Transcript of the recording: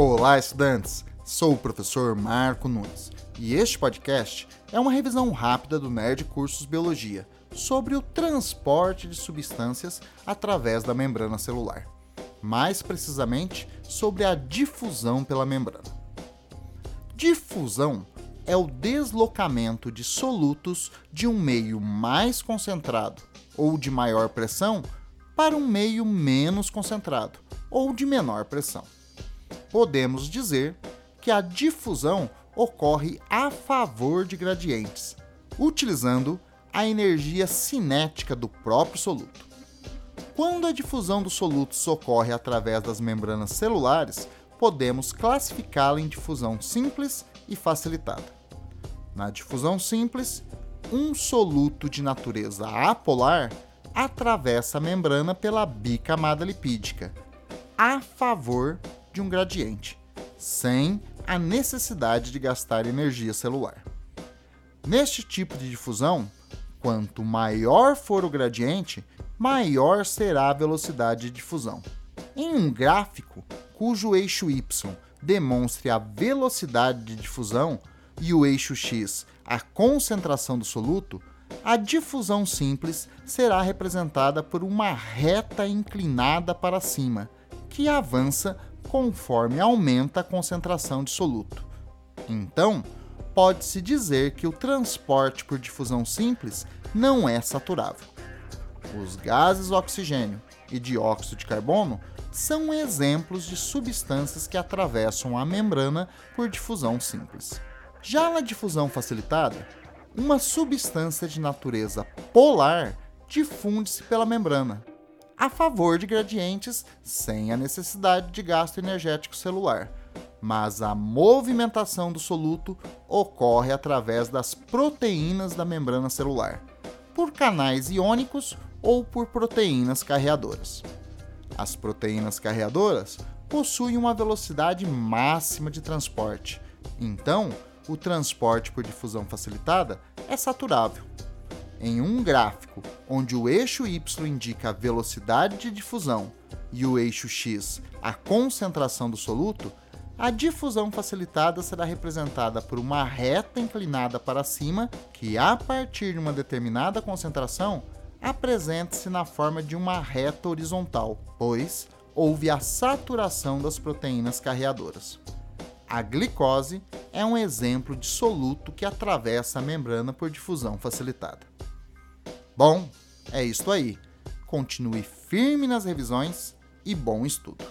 Olá, estudantes! Sou o professor Marco Nunes e este podcast é uma revisão rápida do Nerd Cursos Biologia sobre o transporte de substâncias através da membrana celular. Mais precisamente, sobre a difusão pela membrana. Difusão é o deslocamento de solutos de um meio mais concentrado ou de maior pressão para um meio menos concentrado ou de menor pressão. Podemos dizer que a difusão ocorre a favor de gradientes, utilizando a energia cinética do próprio soluto. Quando a difusão dos solutos ocorre através das membranas celulares, podemos classificá-la em difusão simples e facilitada. Na difusão simples, um soluto de natureza apolar atravessa a membrana pela bicamada lipídica, a favor de um gradiente, sem a necessidade de gastar energia celular. Neste tipo de difusão, quanto maior for o gradiente, maior será a velocidade de difusão. Em um gráfico cujo eixo y demonstre a velocidade de difusão e o eixo x a concentração do soluto, a difusão simples será representada por uma reta inclinada para cima, que avança conforme aumenta a concentração de soluto. Então, pode-se dizer que o transporte por difusão simples não é saturável. Os gases oxigênio e dióxido de carbono são exemplos de substâncias que atravessam a membrana por difusão simples. Já na difusão facilitada, uma substância de natureza polar difunde-se pela membrana, a favor de gradientes sem a necessidade de gasto energético celular. Mas a movimentação do soluto ocorre através das proteínas da membrana celular, por canais iônicos ou por proteínas carreadoras. As proteínas carreadoras possuem uma velocidade máxima de transporte, então o transporte por difusão facilitada é saturável. Em um gráfico onde o eixo y indica a velocidade de difusão e o eixo x a concentração do soluto, a difusão facilitada será representada por uma reta inclinada para cima que, a partir de uma determinada concentração, apresenta-se na forma de uma reta horizontal, pois houve a saturação das proteínas carreadoras. A glicose é um exemplo de soluto que atravessa a membrana por difusão facilitada. Bom, é isso aí. Continue firme nas revisões e bom estudo.